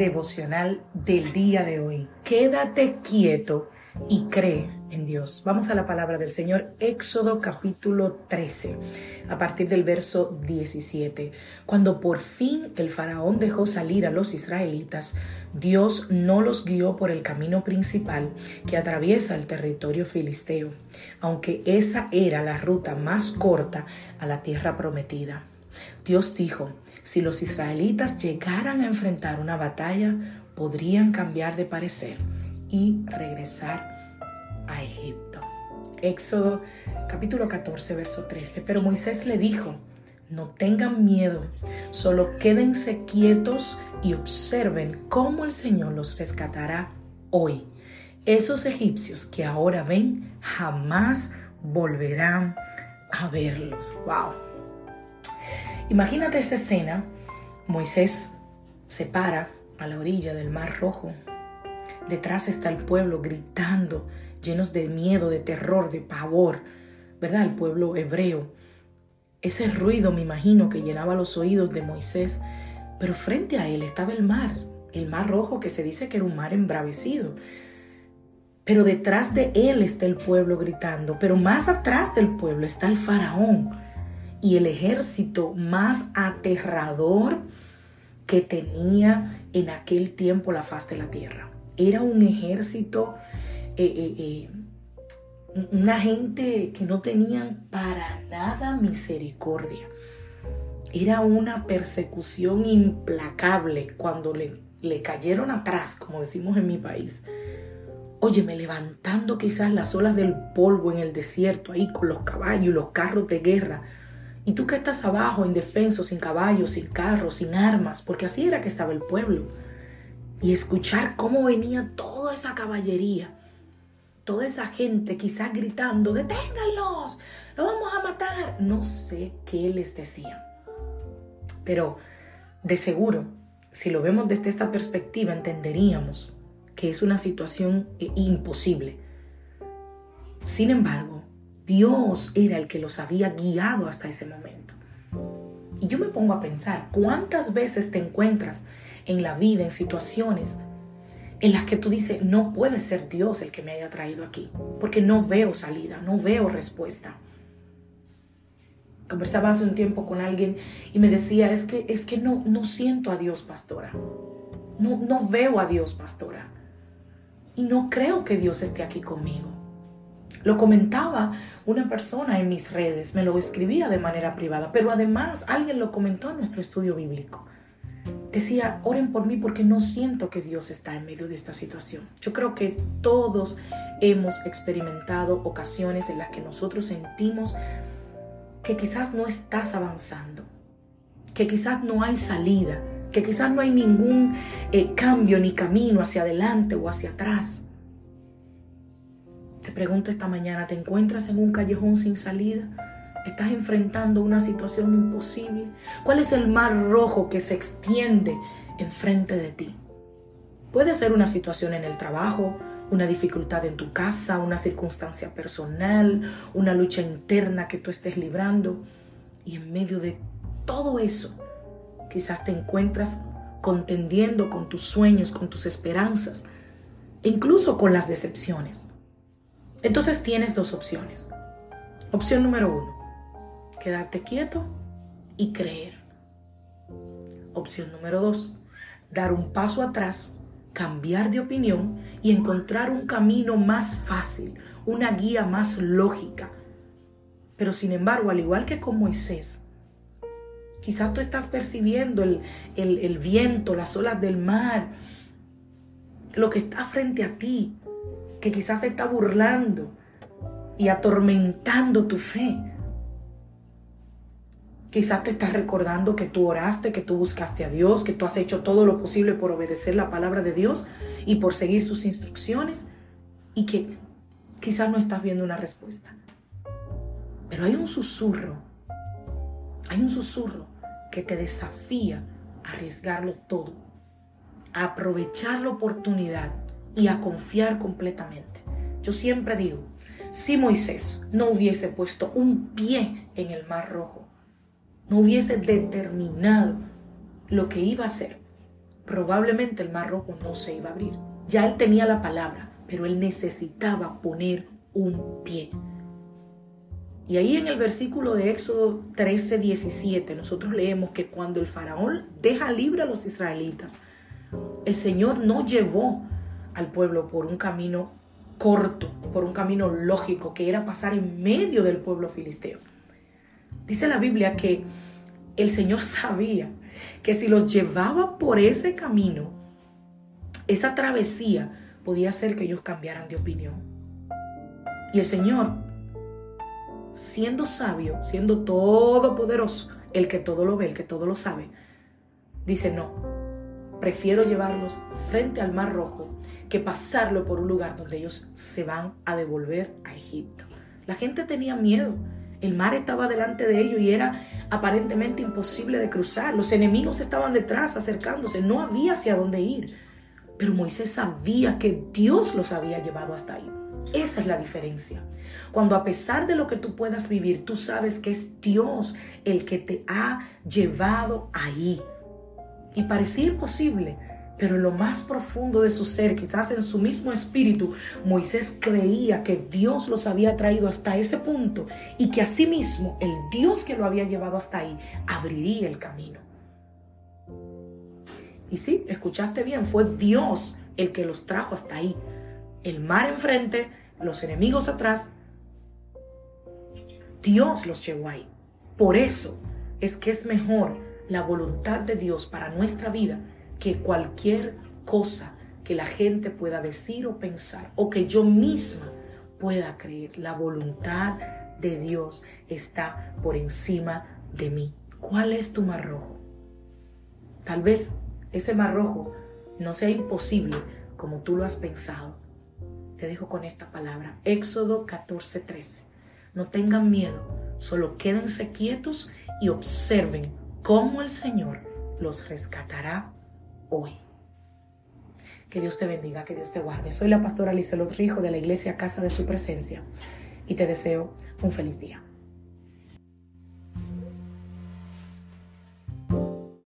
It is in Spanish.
Devocional del día de hoy. Quédate quieto y cree en Dios. Vamos a la palabra del Señor, Éxodo capítulo 13, a partir del verso 17. Cuando por fin el faraón dejó salir a los israelitas, Dios no los guió por el camino principal que atraviesa el territorio filisteo, aunque esa era la ruta más corta a la tierra prometida. Dios dijo, si los israelitas llegaran a enfrentar una batalla, podrían cambiar de parecer y regresar a Egipto. Éxodo capítulo 14, verso 13. Pero Moisés le dijo, no tengan miedo, solo quédense quietos y observen cómo el Señor los rescatará hoy. Esos egipcios que ahora ven jamás volverán a verlos. Wow. Imagínate esa escena. Moisés se para a la orilla del Mar Rojo. Detrás está el pueblo gritando llenos de miedo, de terror, de pavor, ¿verdad? El pueblo hebreo. Ese ruido, me imagino, que llenaba los oídos de Moisés, pero frente a él estaba el mar, el mar rojo que se dice que era un mar embravecido. Pero detrás de él está el pueblo gritando, pero más atrás del pueblo está el faraón y el ejército más aterrador que tenía en aquel tiempo la faz de la tierra. Era un ejército eh, eh, eh, una gente que no tenían para nada misericordia. Era una persecución implacable cuando le, le cayeron atrás, como decimos en mi país. Óyeme, levantando quizás las olas del polvo en el desierto, ahí con los caballos y los carros de guerra. Y tú que estás abajo, indefenso, sin caballos, sin carros, sin armas, porque así era que estaba el pueblo. Y escuchar cómo venía toda esa caballería toda esa gente quizás gritando, deténganlos, lo vamos a matar. No sé qué les decían. Pero de seguro, si lo vemos desde esta perspectiva, entenderíamos que es una situación eh, imposible. Sin embargo, Dios era el que los había guiado hasta ese momento. Y yo me pongo a pensar, ¿cuántas veces te encuentras en la vida en situaciones en las que tú dices, no puede ser Dios el que me haya traído aquí, porque no veo salida, no veo respuesta. Conversaba hace un tiempo con alguien y me decía, es que, es que no, no siento a Dios, pastora. No, no veo a Dios, pastora. Y no creo que Dios esté aquí conmigo. Lo comentaba una persona en mis redes, me lo escribía de manera privada, pero además alguien lo comentó en nuestro estudio bíblico decía, oren por mí porque no siento que Dios está en medio de esta situación. Yo creo que todos hemos experimentado ocasiones en las que nosotros sentimos que quizás no estás avanzando, que quizás no hay salida, que quizás no hay ningún eh, cambio ni camino hacia adelante o hacia atrás. Te pregunto esta mañana, ¿te encuentras en un callejón sin salida? Estás enfrentando una situación imposible. ¿Cuál es el mar rojo que se extiende enfrente de ti? Puede ser una situación en el trabajo, una dificultad en tu casa, una circunstancia personal, una lucha interna que tú estés librando. Y en medio de todo eso, quizás te encuentras contendiendo con tus sueños, con tus esperanzas, e incluso con las decepciones. Entonces tienes dos opciones Opción número uno, quedarte quieto y creer. Opción número dos, dar un paso atrás, cambiar de opinión y encontrar un camino más fácil, una guía más lógica. Pero sin embargo, al igual que con Moisés, quizás tú estás percibiendo el, el viento, las olas del mar, lo que está frente a ti, que quizás se está burlando y atormentando tu fe. Quizás te estás recordando que tú oraste, que tú buscaste a Dios, que tú has hecho todo lo posible por obedecer la palabra de Dios y por seguir sus instrucciones y que quizás no estás viendo una respuesta. Pero hay un susurro, hay un susurro que te desafía a arriesgarlo todo, a aprovechar la oportunidad y a confiar completamente. Yo siempre digo, si Moisés no hubiese puesto un pie en el mar rojo, no hubiese determinado lo que iba a hacer, probablemente el mar rojo no se iba a abrir. Ya él tenía la palabra, pero él necesitaba poner un pie. Y ahí en el versículo de Éxodo 13, 17, nosotros leemos que cuando el faraón deja libre a los israelitas, el Señor no llevó al pueblo por un camino corto, por un camino lógico, que era pasar en medio del pueblo filisteo. Dice la Biblia que el Señor sabía que si los llevaba por ese camino, esa travesía podía hacer que ellos cambiaran de opinión. Y el Señor, siendo sabio, siendo todopoderoso, el que todo lo ve, el que todo lo sabe, dice, no, prefiero llevarlos frente al mar rojo que pasarlo por un lugar donde ellos se van a devolver a Egipto. La gente tenía miedo el mar estaba delante de ellos y era aparentemente imposible de cruzar. Los enemigos estaban detrás, acercándose. No había hacia dónde ir. Pero Moisés sabía que Dios los había llevado hasta ahí. Esa es la diferencia. Cuando a pesar de lo que tú puedas vivir, tú sabes que es Dios el que te ha llevado ahí. Y parecía imposible, pero en lo más profundo de su ser, quizás en su mismo espíritu, Moisés creía que Dios los había traído hasta ese punto y que asimismo el Dios que lo había llevado hasta ahí abriría el camino. Y sí, escuchaste bien, fue Dios el que los trajo hasta ahí. El mar enfrente, los enemigos atrás. Dios los llevó ahí. Por eso es que es mejor la voluntad de Dios para nuestra vida que cualquier cosa que la gente pueda decir o pensar o que yo misma pueda creer. La voluntad de Dios está por encima de mí. ¿Cuál es tu mar rojo? Tal vez ese mar rojo no sea imposible como tú lo has pensado. Te dejo con esta palabra. Éxodo 14:13. No tengan miedo, solo quédense quietos y observen cómo el Señor los rescatará hoy. Que Dios te bendiga, que Dios te guarde. Soy la pastora Lizelot Rijo de la iglesia Casa de Su Presencia y te deseo un feliz día.